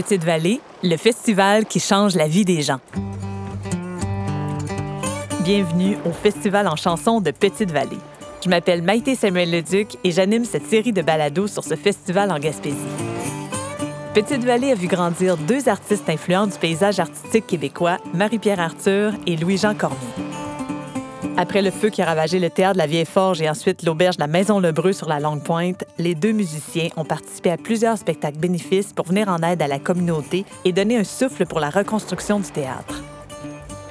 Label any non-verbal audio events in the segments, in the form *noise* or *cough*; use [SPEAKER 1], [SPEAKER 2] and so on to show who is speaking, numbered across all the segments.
[SPEAKER 1] Petite Vallée, le festival qui change la vie des gens. Bienvenue au Festival en chansons de Petite Vallée. Je m'appelle Maïté Samuel Leduc et j'anime cette série de balados sur ce festival en Gaspésie. Petite Vallée a vu grandir deux artistes influents du paysage artistique québécois, Marie-Pierre Arthur et Louis-Jean Cormier. Après le feu qui a ravagé le théâtre de la Vieille Forge et ensuite l'auberge de la Maison Lebreu sur la Longue Pointe, les deux musiciens ont participé à plusieurs spectacles bénéfices pour venir en aide à la communauté et donner un souffle pour la reconstruction du théâtre.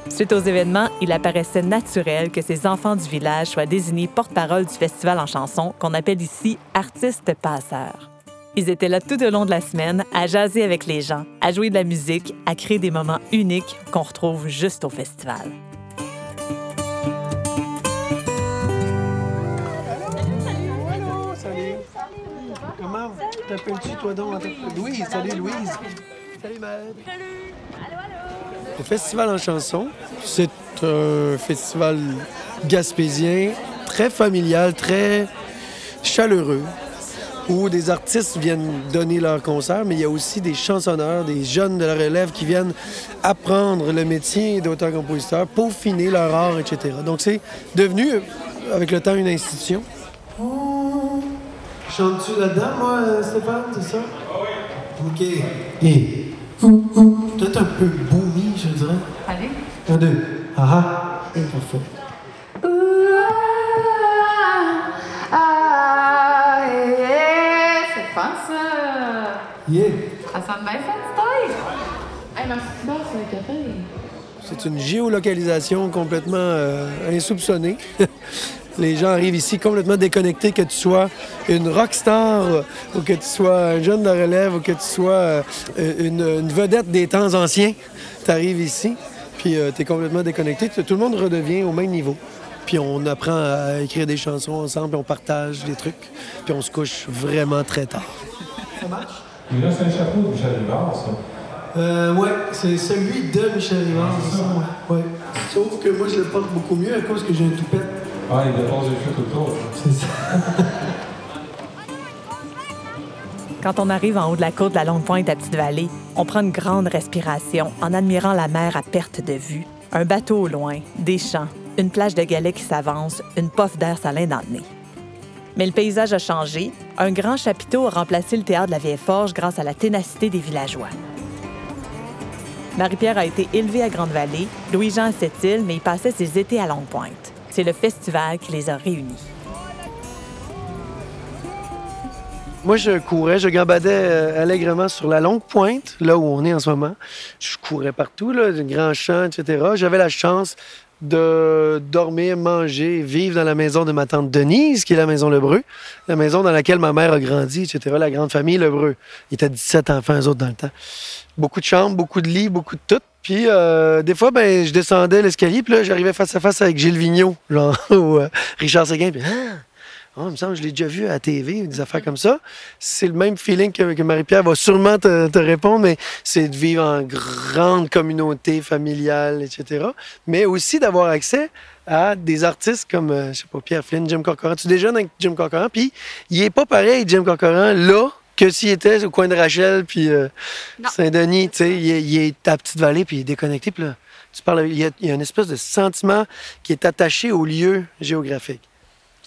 [SPEAKER 1] Suite aux événements, il apparaissait naturel que ces enfants du village soient désignés porte-parole du festival en chanson qu'on appelle ici artistes passeurs. Ils étaient là tout au long de la semaine à jaser avec les gens, à jouer de la musique, à créer des moments uniques qu'on retrouve juste au festival.
[SPEAKER 2] Comment t'appelles-tu, toi donc? Louise, salut Louise. Salut Maëlle. Le Festival en chanson, c'est un festival gaspésien très familial, très chaleureux, où des artistes viennent donner leur concert, mais il y a aussi des chansonneurs, des jeunes de la relève qui viennent apprendre le métier d'auteur-compositeur, peaufiner leur art, etc. Donc c'est devenu, avec le temps, une institution. Chantes-tu là-dedans, moi, Stéphane, c'est ça? OK. Et... Peut-être un peu boomy, je dirais.
[SPEAKER 3] Allez.
[SPEAKER 2] Un, deux. Ah ah. Parfait.
[SPEAKER 3] Ah, yeah, c'est fun ça!
[SPEAKER 2] Yeah.
[SPEAKER 3] Ça sonne bien fancy! Hey, merci beaucoup, c'est le café.
[SPEAKER 2] C'est une géolocalisation complètement euh, insoupçonnée. *laughs* Les gens arrivent ici complètement déconnectés, que tu sois une rockstar euh, ou que tu sois un jeune de relève ou que tu sois euh, une, une vedette des temps anciens. Tu arrives ici, puis tu es complètement déconnecté. Tout le monde redevient au même niveau. Puis on apprend à écrire des chansons ensemble, puis on partage des trucs, puis on se couche vraiment très tard. Ça marche?
[SPEAKER 4] Mais là, c'est un chapeau de Michel Rivard, ça.
[SPEAKER 2] Euh, ouais, c'est celui de Michel Rivard, c'est ça, ouais. ouais. Sauf que moi, je le porte beaucoup mieux à cause que j'ai un toupette.
[SPEAKER 4] Ah, il dépose les chutes autour.
[SPEAKER 2] C'est ça.
[SPEAKER 1] Quand on arrive en haut de la côte de la Longue Pointe à Petite-Vallée, on prend une grande respiration en admirant la mer à perte de vue, un bateau au loin, des champs, une plage de galets qui s'avance, une pof d'air salin dans le nez. Mais le paysage a changé. Un grand chapiteau a remplacé le théâtre de la Vieille Forge grâce à la ténacité des villageois. Marie-Pierre a été élevée à Grande-Vallée, Louis-Jean à Sept-Îles, mais il passait ses étés à Longue-Pointe. C'est le festival qui les a réunis.
[SPEAKER 2] Moi, je courais, je gambadais euh, allègrement sur la longue pointe, là où on est en ce moment. Je courais partout, là, des grands champs, etc. J'avais la chance de dormir, manger, vivre dans la maison de ma tante Denise, qui est la maison Lebreu, la maison dans laquelle ma mère a grandi, etc., la grande famille Lebreu. Il était 17 enfants, eux autres, dans le temps. Beaucoup de chambres, beaucoup de lits, beaucoup de tout. Puis, euh, des fois, ben, je descendais l'escalier, puis là, j'arrivais face à face avec Gilles Vigneault, genre, *laughs* ou euh, Richard Séguin, puis ah! Oh, il me semble que je l'ai déjà vu à la TV, des affaires comme ça. C'est le même feeling que, que Marie-Pierre va sûrement te, te répondre, mais c'est de vivre en grande communauté familiale, etc. Mais aussi d'avoir accès à des artistes comme, euh, je sais pas, Pierre Flynn, Jim Corcoran. Tu déjeunes avec Jim Corcoran, puis il est pas pareil, Jim Corcoran, là, que s'il était au coin de Rachel, puis euh. Saint-Denis, tu sais, il, est- il est à petite vallée, puis il est déconnecté, puis là, tu parles, il y, a, il y a une espèce de sentiment qui est attaché au lieu géographique.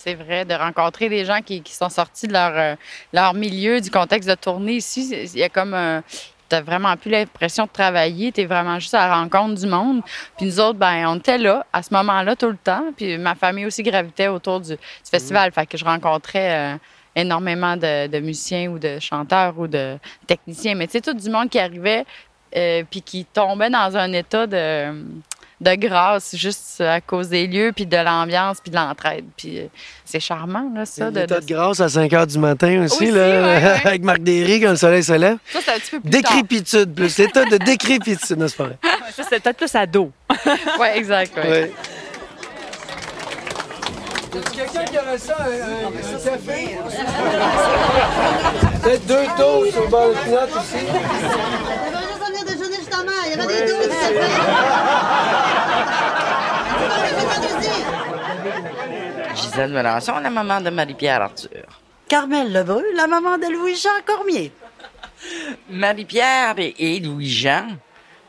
[SPEAKER 3] C'est vrai, de rencontrer des gens qui, qui sont sortis de leur, euh, leur milieu, du contexte de tournée ici. Il y a comme un. T'as vraiment plus l'impression de travailler, t'es vraiment juste à la rencontre du monde. Puis nous autres, ben, on était là, à ce moment-là, tout le temps. Puis ma famille aussi gravitait autour du, du festival. Fait que je rencontrais euh, énormément de, de musiciens ou de chanteurs ou de techniciens. Mais tu sais, tout du monde qui arrivait euh, puis qui tombait dans un état de, de grâce juste à cause des lieux, puis de l'ambiance, puis de l'entraide. Puis euh, c'est charmant, là, ça. De,
[SPEAKER 2] L'état
[SPEAKER 3] de-
[SPEAKER 2] de grâce à 5 h du matin aussi,
[SPEAKER 3] Aussi,
[SPEAKER 2] là,
[SPEAKER 3] ouais, ouais. *laughs*
[SPEAKER 2] avec Marc Derry quand le soleil se lève.
[SPEAKER 3] Ça, c'est un petit peu plus tard.
[SPEAKER 2] Décrépitude, plus. L'état de décrépitude, non, c'est pas? *laughs* Vrai.
[SPEAKER 1] Ça, c'est peut-être plus ado. *laughs*
[SPEAKER 3] Oui, exact. ouais.
[SPEAKER 2] Ouais. quelqu'un qui aurait ça, un, café? Peut-être deux toasts au bord de aussi.
[SPEAKER 5] Il y avait des douze, ça fait.
[SPEAKER 6] Gisèle Melançon, la maman de Marie-Pierre Arthur?
[SPEAKER 7] Carmel Lebreu, la maman de Louis-Jean Cormier.
[SPEAKER 6] Marie-Pierre et, et Louis-Jean,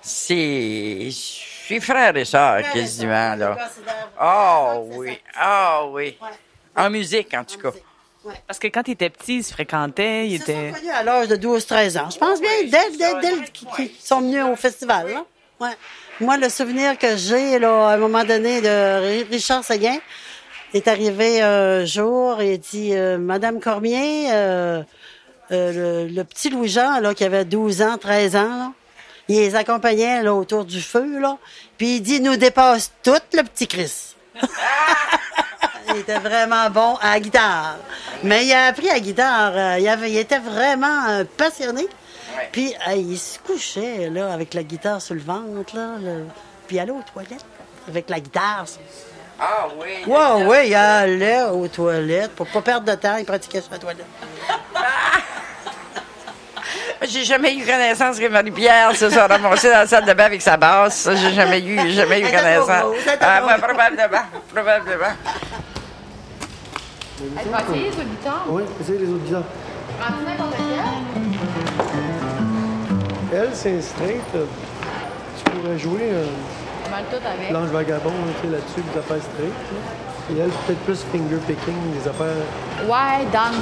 [SPEAKER 6] c'est c'est frères et sœurs quasiment, là. Oh oui, oh oui. En musique, en tout cas.
[SPEAKER 1] Parce que quand il était petit, il se fréquentait, il
[SPEAKER 5] Ils se sont à l'âge de 12-13 ans. Je pense bien, dès, dès, dès qu'ils qu'ils sont venus au festival. là. Ouais. Moi, le souvenir que j'ai, là, à un moment donné, de Ri- Richard Seguin, est arrivé un jour et il dit euh, Madame Cormier, euh, euh, le, le petit Louis-Jean, là, qui avait 12 ans, 13 ans, là, il les accompagnait là, autour du feu, là. Puis il dit nous dépasse tout le petit Chris. *laughs* il était vraiment bon à la guitare. Mais il a appris à la guitare. euh, il, avait, il était vraiment euh, passionné. Puis euh, il se couchait là, avec la guitare sur le ventre, là, le- puis il allait aux toilettes avec la guitare.
[SPEAKER 6] Ah oui.
[SPEAKER 5] Ouais, ouais, il allait aux toilettes. Pour pas perdre de temps, il pratiquait sur la toilette. *laughs*
[SPEAKER 6] J'ai jamais eu connaissance que Marie-Pierre se soit ramassée dans la salle de bain avec sa basse. J'ai jamais eu, jamais eu connaissance. Ah, probablement, probablement.
[SPEAKER 3] Elle va essayer sur le guitare.
[SPEAKER 2] Oui, essayez les autres guitares.
[SPEAKER 3] Prends-tu n'importe quelle?
[SPEAKER 2] Elle, c'est straight. Tu pourrais jouer euh. L'Ange Vagabond là, tu sais, là-dessus, des affaires straight. Et elle, peut-être plus finger picking, des affaires.
[SPEAKER 3] Ouais, Dan.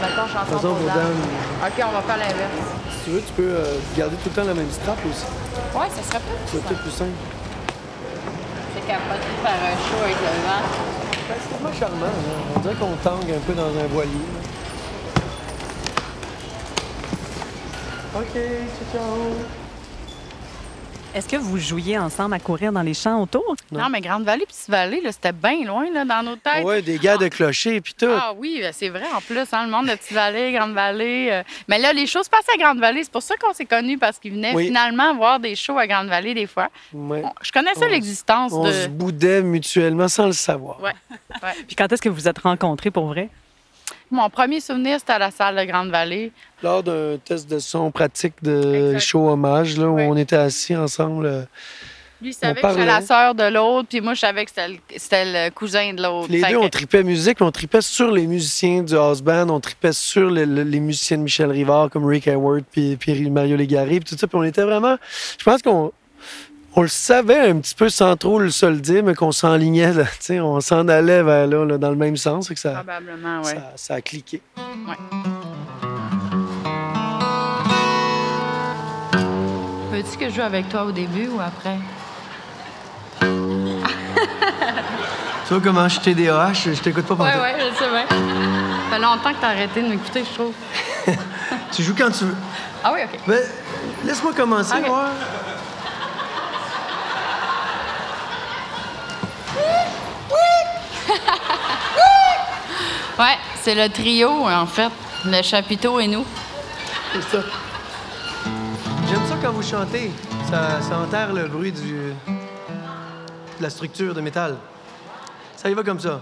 [SPEAKER 3] Mettons chanson
[SPEAKER 2] Chanson
[SPEAKER 3] pour. Dan. OK, on va faire l'inverse.
[SPEAKER 2] Si tu veux, tu peux euh, garder tout le temps la même strap aussi.
[SPEAKER 3] Ouais, ça serait pas
[SPEAKER 2] C'est peut-être plus simple.
[SPEAKER 3] C'est capable de faire un show avec le vent.
[SPEAKER 2] Ben, c'est tellement charmant. là. On dirait qu'on tangue un peu dans un voilier. OK, ciao, ciao.
[SPEAKER 1] Est-ce que vous jouiez ensemble à courir dans les champs autour?
[SPEAKER 3] Non. mais Grande Vallée, Petite Vallée, là, c'était bien loin là, dans nos têtes.
[SPEAKER 2] Ouais, des gars de clocher puis tout.
[SPEAKER 3] Ah oui, ben, c'est vrai en plus, hein, le monde de Petite Vallée, Grande Vallée. euh, Mais là, les choses passaient à Grande Vallée. C'est pour ça qu'on s'est connus parce qu'ils venaient
[SPEAKER 2] Oui.
[SPEAKER 3] finalement voir des shows à Grande Vallée des fois.
[SPEAKER 2] Ouais.
[SPEAKER 3] On- Je connaissais
[SPEAKER 2] On-
[SPEAKER 3] l'existence
[SPEAKER 2] On
[SPEAKER 3] de.
[SPEAKER 2] se boudait mutuellement sans le savoir.
[SPEAKER 3] Ouais. ouais.
[SPEAKER 1] Puis quand est-ce que vous vous êtes rencontrés pour vrai?
[SPEAKER 3] Mon premier souvenir, c'était à la salle de Grande Vallée.
[SPEAKER 2] Lors d'un test de son pratique de
[SPEAKER 3] Exact.
[SPEAKER 2] show hommage, là, où on était assis ensemble. euh,
[SPEAKER 3] Lui, il savait que j'étais la sœur de l'autre, puis moi, je savais que c'était le, c'était le cousin de l'autre.
[SPEAKER 2] Les
[SPEAKER 3] Fait
[SPEAKER 2] deux,
[SPEAKER 3] que-
[SPEAKER 2] on tripait musique, mais on tripait sur les musiciens du house band, on tripait sur le- le- les musiciens de Michel Rivard comme Rick Hayward puis, puis Mario Légaré, puis tout ça. Puis on était vraiment. Je pense qu'on on le savait un petit peu sans trop le se le dire, mais qu'on s'enlignait, là, *laughs* tu sais, on s'en allait vers là, là, dans le même sens, que ça,
[SPEAKER 3] Probablement, oui.
[SPEAKER 2] ça, ça a cliqué.
[SPEAKER 3] Veux-tu que je joue avec toi au début ou après?
[SPEAKER 2] Tu vois comment je TDAH, je t'écoute pas pendant
[SPEAKER 3] oui, je sais bien. Ça fait longtemps que t'as arrêté de m'écouter, je trouve. *laughs*
[SPEAKER 2] Tu joues quand tu veux.
[SPEAKER 3] Ah oui, OK.
[SPEAKER 2] Ben, laisse-moi commencer, voir.
[SPEAKER 3] Ouais, c'est le trio, en fait. Le chapiteau et nous.
[SPEAKER 2] C'est ça. J'aime ça quand vous chantez. Ça, ça enterre le bruit du, de la structure de métal. Ça y va comme ça.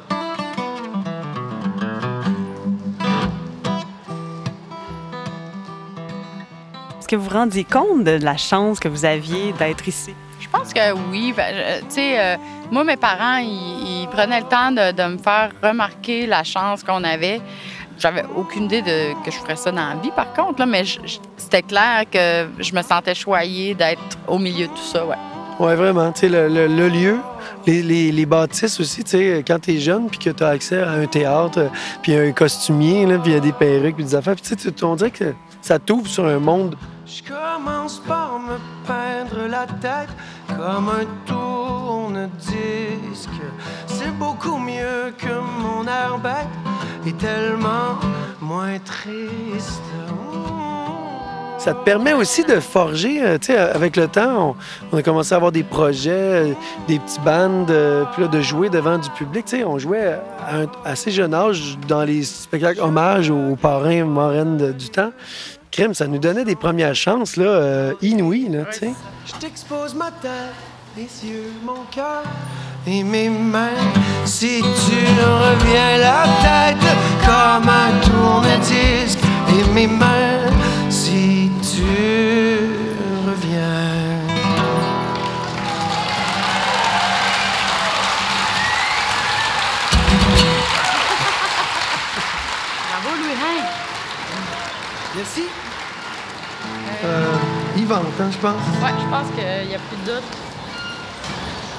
[SPEAKER 1] Est-ce que vous vous rendiez compte de la chance que vous aviez d'être ici?
[SPEAKER 3] Je pense que oui. Ben, Tu sais, euh, moi, mes parents, ils, ils prenaient le temps de, de me faire remarquer la chance qu'on avait. J'avais aucune idée de, que je ferais ça dans la vie, par contre, là, mais c'était clair que je me sentais choyée d'être au milieu de tout ça, ouais.
[SPEAKER 2] Ouais, vraiment. Tu sais, le, le- le lieu, les, les, les bâtisses aussi, tu sais, quand t'es jeune puis que t'as accès à un théâtre, puis un costumier, là, puis il y a des perruques, puis des affaires, puis tu sais, on dirait que ça t'ouvre sur un monde. Je commence par me peindre la tête comme un tourne-disque. C'est beaucoup mieux que mon bête et tellement moins triste. Ça te permet aussi de forger, euh, tu sais, avec le temps, on, a commencé à avoir des projets, euh, des petits bands, euh, puis là, de jouer devant du public. Tu sais, on jouait à un assez jeune âge dans les spectacles hommages aux parrains marraines du temps. Crème, ça nous donnait des premières chances là, euh, inouïes, là, tu. Je t'expose ma tête, mes yeux, mon cœur et mes mains. Si tu reviens la tête comme un tourne-disque et mes mains, si Merci. Euh, hein, je pense.
[SPEAKER 3] Ouais, je pense qu'il n'y a plus de doute.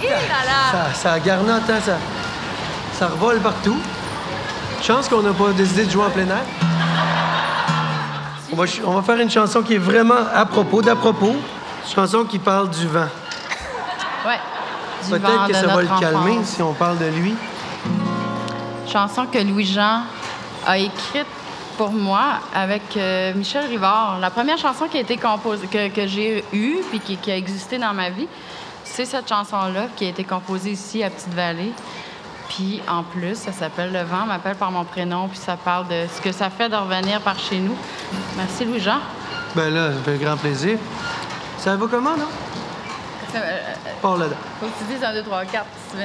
[SPEAKER 3] Et là là!
[SPEAKER 2] Ça, ça garnotte, hein, ça, ça revole partout. Chance qu'on n'a pas décidé de jouer en plein air. On va, ch- on va faire une chanson qui est vraiment à propos, d'à propos. Une chanson qui parle du vent.
[SPEAKER 3] Ouais. Du vent
[SPEAKER 2] Peut-être que
[SPEAKER 3] de
[SPEAKER 2] ça va le calmer si on parle de lui.
[SPEAKER 3] chanson que Louis-Jean a écrite pour moi avec euh, Michel Rivard. La première chanson qui a été composée, que, que j'ai eue puis qui, qui a existé dans ma vie, c'est cette chanson-là qui a été composée ici à Petite-Vallée. Puis en plus, ça s'appelle Le vent, m'appelle par mon prénom, puis ça parle de ce que ça fait de revenir par chez nous. Merci Louis-Jean.
[SPEAKER 2] Ben là, ça fait grand plaisir. Ça va comment, non?
[SPEAKER 3] Euh, euh,
[SPEAKER 2] là-dedans.
[SPEAKER 3] faut que tu dises 1, 2, 3, 4, tu veux.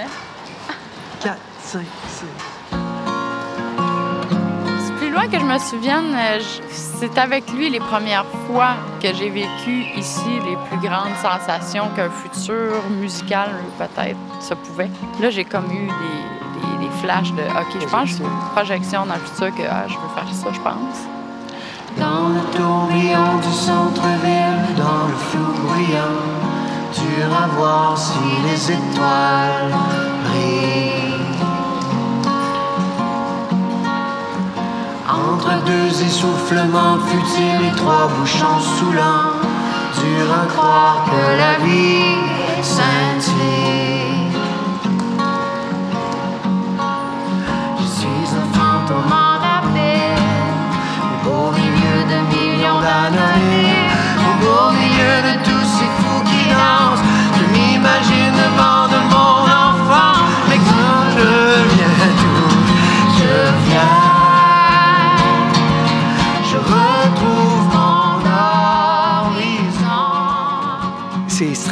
[SPEAKER 2] 4, 5, 6.
[SPEAKER 3] C'est loin que je me souvienne, euh, c'est avec lui les premières fois que j'ai vécu ici les plus grandes sensations qu'un futur musical peut-être se pouvait. Là, j'ai comme eu des, des- flashs de OK, je pense que j'ai une projection dans le futur que ah, je veux faire ça, je pense.
[SPEAKER 7] Dans le tourbillon du centre-ville, dans le flou bruyant, tu iras voir si les étoiles Entre deux essoufflements futiles et trois bouchons saoulants, dur à croire que la vie scintille.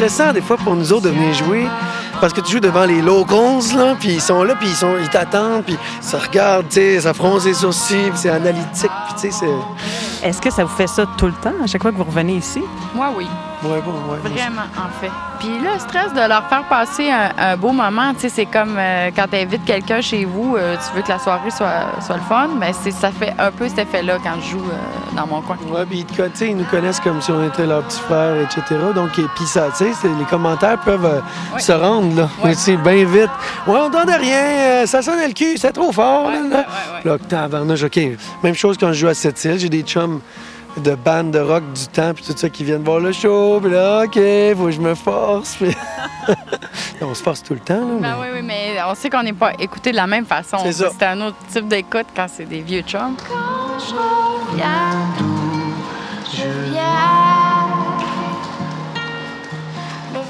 [SPEAKER 2] Stressant des fois pour nous autres de venir jouer parce que tu joues devant les locals, là, puis ils sont là, puis ils, sont, ils t'attendent, puis ça regarde, tu sais, ça fronce les sourcils, puis c'est analytique, puis tu sais, c'est...
[SPEAKER 1] Est-ce que ça vous fait ça tout le temps, à chaque fois que vous revenez ici?
[SPEAKER 3] Moi, oui.
[SPEAKER 2] Ouais, bon, ouais.
[SPEAKER 3] Vraiment, en fait. Puis le stress de leur faire passer un, un beau moment, tu sais, c'est comme euh, quand tu invites quelqu'un chez vous, euh, tu veux que la soirée soit, soit le fun, mais ça fait un peu cet effet-là quand je joue euh, dans mon coin.
[SPEAKER 2] Ouais, puis ils nous connaissent comme si on était leur petit frère, etc. Donc, et puis ça, tu sais, les commentaires peuvent se rendre, là.
[SPEAKER 3] Ouais. *laughs*
[SPEAKER 2] C'est bien vite. Ouais, on entendait rien, ça sonne le cul, c'est trop fort, là, là. Là, OK. Même chose quand je joue à cette île, j'ai des chums de bandes de rock du temps, puis tout ça, qui viennent voir le show, puis là, OK, faut que je me force, puis... *laughs* on se force tout le temps, là.
[SPEAKER 3] Ben
[SPEAKER 2] mais-
[SPEAKER 3] oui, oui, mais on sait qu'on n'est pas écouté de la même façon.
[SPEAKER 2] C'est ça.
[SPEAKER 3] C'est un autre type d'écoute quand c'est des vieux chums.
[SPEAKER 7] Quand je reviens je viens, le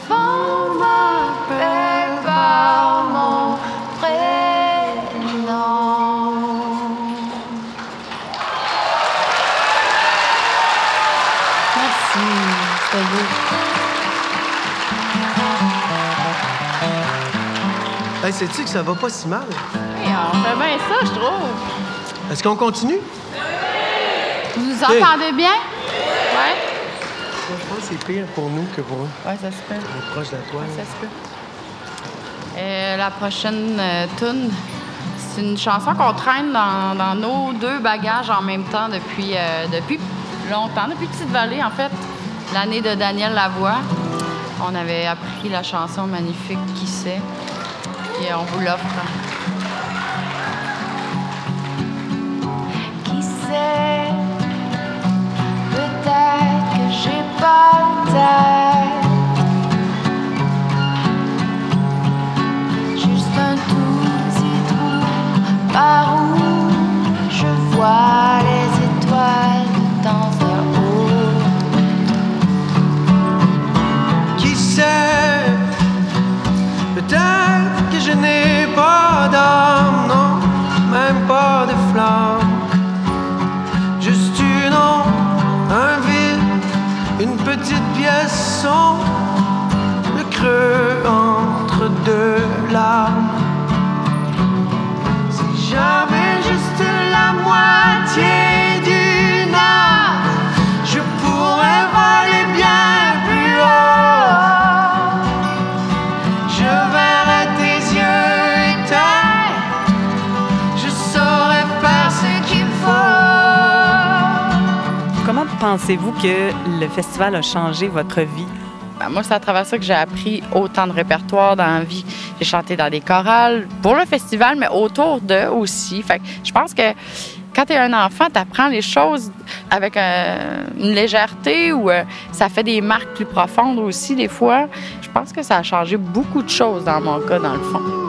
[SPEAKER 2] Hey, sais-tu que ça va pas si mal?
[SPEAKER 3] Oui, on fait bien ça, je trouve.
[SPEAKER 2] Est-ce qu'on continue?
[SPEAKER 3] Vous nous entendez bien? Ouais?
[SPEAKER 2] Moi, je pense que c'est pire pour nous que pour eux.
[SPEAKER 3] Ouais, ça se peut.
[SPEAKER 2] On est proche de toile.
[SPEAKER 3] Ça se peut. Euh, la prochaine euh, tune, c'est une chanson qu'on traîne dans, dans nos deux bagages en même temps depuis, euh, depuis longtemps, depuis Petite Vallée, en fait. L'année de Daniel Lavoie. On avait appris la chanson magnifique Qui sait? Et on vous l'offre.
[SPEAKER 7] Qui sait, peut-être que j'ai pas le tête. Juste un tout petit trou par où je vois
[SPEAKER 8] song pensez-vous que le festival a changé votre vie?
[SPEAKER 3] Ben, moi, c'est à travers ça que j'ai appris autant de répertoire dans la vie. J'ai chanté dans des chorales pour le festival, mais autour d'eux aussi. Je pense que quand tu es un enfant, tu apprends les choses avec euh, une légèreté ou euh, ça fait des marques plus profondes aussi, des fois. Je pense que ça a changé beaucoup de choses dans mon cas, dans le fond.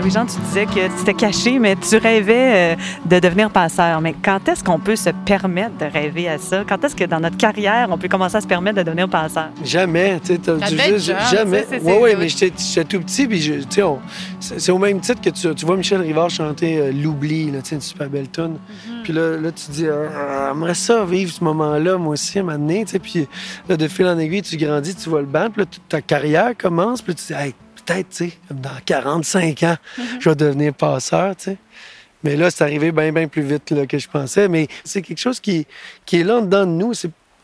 [SPEAKER 8] Louis-Jean, tu disais que c'était caché, mais tu rêvais euh, de devenir passeur. Mais quand est-ce qu'on peut se permettre de rêver à ça? Quand est-ce que dans notre carrière, on peut commencer à se permettre de devenir passeur?
[SPEAKER 2] Jamais, tu sais, jamais. Oui, oui, mais j'étais tout petit, puis je- tu sais, on- c'est au même titre que tu, tu vois Michel Rivard chanter euh, L'oubli, là, tu sais, une super belle tune.
[SPEAKER 3] Mm-hmm.
[SPEAKER 2] Puis là, là, tu te dis, ah, j'aimerais ça vivre ce moment-là, moi aussi, à un moment donné, tu sais, puis là, de fil en aiguille, tu grandis, tu vois le banc, puis là, toute ta carrière commence, puis tu te dis, hey, peut-être, tu sais, dans 45 ans, je vais devenir passeur, tu sais. Mais là, c'est arrivé bien, bien plus vite que je pensais. Mais c'est quelque chose qui, qui est là dedans de nous.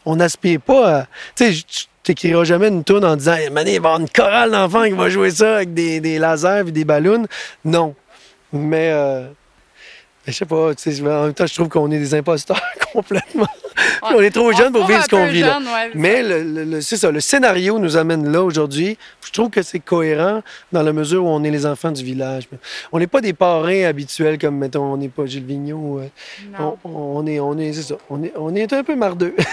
[SPEAKER 2] On n'aspire pas à. Tu sais, tu t'écriras jamais une tourne en disant, hey, Mané, il va y avoir une chorale d'enfants qui va jouer ça avec des, lasers et des ballons. Non. Mais. euh, mais je sais pas, en même temps, je trouve qu'on est des imposteurs *laughs* complètement. Puis on est trop jeunes pour vivre ce qu'on vit là.
[SPEAKER 3] jeune, ouais, c'est
[SPEAKER 2] Mais le, le- le- c'est ça, le scénario nous amène là aujourd'hui. Je trouve que c'est cohérent dans la mesure où on est les enfants du village. On n'est pas des parrains habituels comme, mettons, on n'est pas Gilles Vigneault. euh,
[SPEAKER 3] Non.
[SPEAKER 2] on, on est, on est, c'est ça, on est, on est un peu mardeux. *laughs*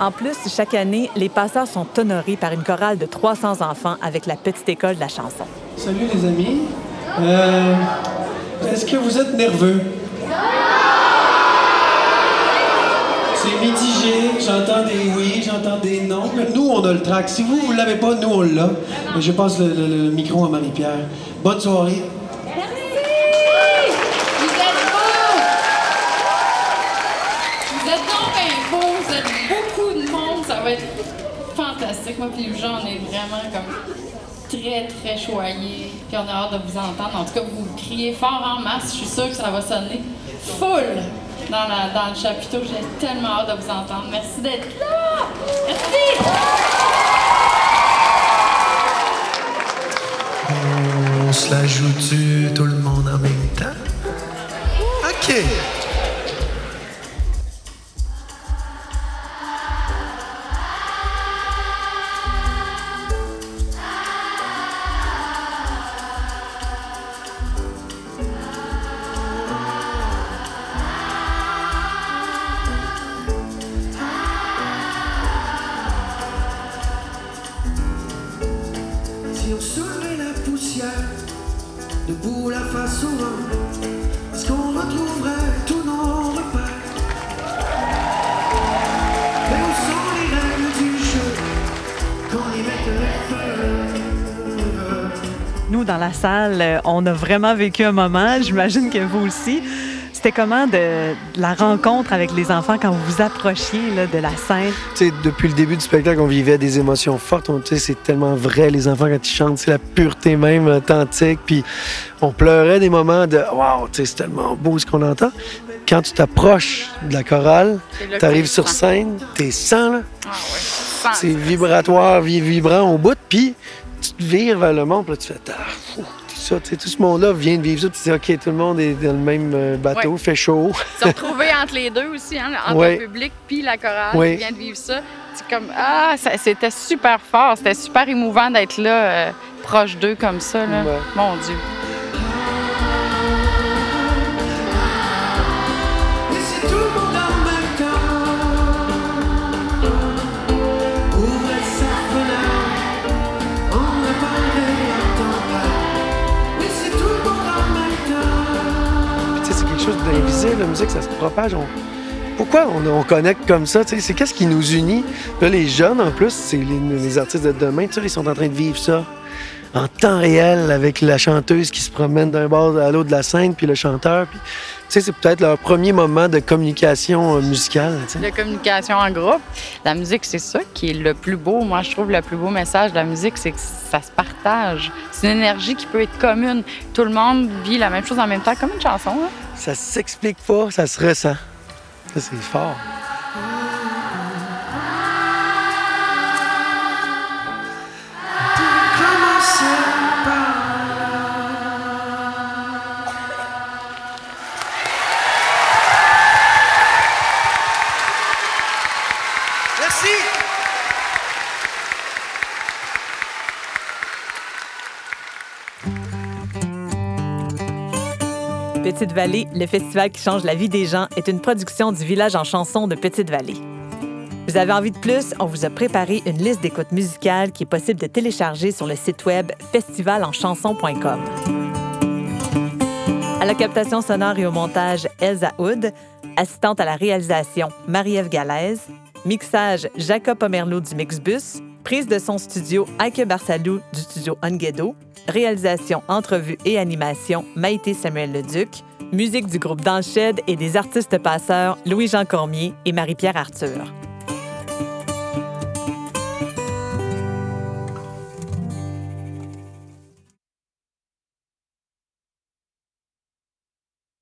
[SPEAKER 1] En plus, chaque année, les passeurs sont honorés par une chorale de 300 enfants avec la petite école de la chanson.
[SPEAKER 9] Salut les amis. Euh, Est-ce que vous êtes nerveux? C'est mitigé, j'entends des oui, j'entends des non. Nous, on a le track. Si vous, vous l'avez pas, nous, on l'a. Je passe le, micro à Marie-Pierre. Bonne soirée.
[SPEAKER 10] Vous êtes beaux! Vous êtes beaucoup de monde, ça va être fantastique. Moi puis les gens, on est vraiment comme très très choyés, puis on a hâte de vous entendre. En tout cas, vous criez fort en masse, je suis sûre que ça va sonner full dans, la- dans le chapiteau. J'ai tellement hâte de vous entendre. Merci d'être là! Merci!
[SPEAKER 9] On se la joue-tu tout le monde en même temps? OK.
[SPEAKER 8] Salle, euh, on a vraiment vécu un moment. J'imagine que vous aussi. C'était comment de, de la rencontre avec les enfants quand vous vous approchiez là, de la scène?
[SPEAKER 2] Depuis le début du spectacle, on vivait des émotions fortes. C'est tellement vrai, les enfants, quand ils chantent, c'est la pureté même, authentique. Puis on pleurait des moments de Waouh, c'est tellement beau ce qu'on entend. Quand tu t'approches de la chorale, tu arrives sur scène, t'es sans, là.
[SPEAKER 3] Ah ouais. Sans-
[SPEAKER 2] C'est vibratoire, vi- vibrant au bout. Puis tu te vires vers le monde, puis là, tu fais Ah, fou, tout ça, tout ce monde-là vient de vivre ça. Tu te dis, OK, tout le monde est dans le même euh, bateau,
[SPEAKER 3] Ouais.
[SPEAKER 2] fait chaud.
[SPEAKER 3] se retrouver *laughs* entre les deux aussi, hein, entre
[SPEAKER 2] Ouais.
[SPEAKER 3] le public puis la chorale
[SPEAKER 2] Ouais.
[SPEAKER 3] qui vient de vivre ça. C'est comme ah, c'était super fort, c'était super émouvant d'être là, euh, proche d'eux comme ça. Là.
[SPEAKER 2] Ouais.
[SPEAKER 3] Mon Dieu.
[SPEAKER 9] Et c'est tout le monde
[SPEAKER 2] chose d'invisible, la musique, ça se propage. Pourquoi on, on connecte comme ça? C'est qu'est-ce qui nous unit? Les jeunes, en plus, c'est les, artistes de demain, ils sont en train de vivre ça en temps réel avec la chanteuse qui se promène d'un bord à l'autre de la scène, puis le chanteur. Puis, tu sais, c'est peut-être leur premier moment de communication euh, musicale. tu sais.
[SPEAKER 3] De communication en groupe. La musique, c'est ça qui est le plus beau. Moi, je trouve le plus beau message de la musique, c'est que ça se partage. C'est une énergie qui peut être commune. Tout le monde vit la même chose en même temps, comme une chanson. hein.
[SPEAKER 2] Ça s'explique pas, ça se ressent. Ça, c'est fort.
[SPEAKER 1] Petite-Vallée, le festival qui change la vie des gens, est une production du village en chanson de Petite-Vallée. Vous avez envie de plus? On vous a préparé une liste d'écoutes musicales qui est possible de télécharger sur le site web festivalanchanson.com. À la captation sonore et au montage, Elsa Hood. Assistante à la réalisation, Marie-Ève Galaise. Mixage, Jacob Pomerleau du Mixbus. Prise de son studio, Ike Barsalou du studio Onguedo. Réalisation, entrevue et animation, Maïté Samuel Leduc. Musique du groupe Dans le Shed et des artistes passeurs, Louis-Jean Cormier et Marie-Pierre Arthur.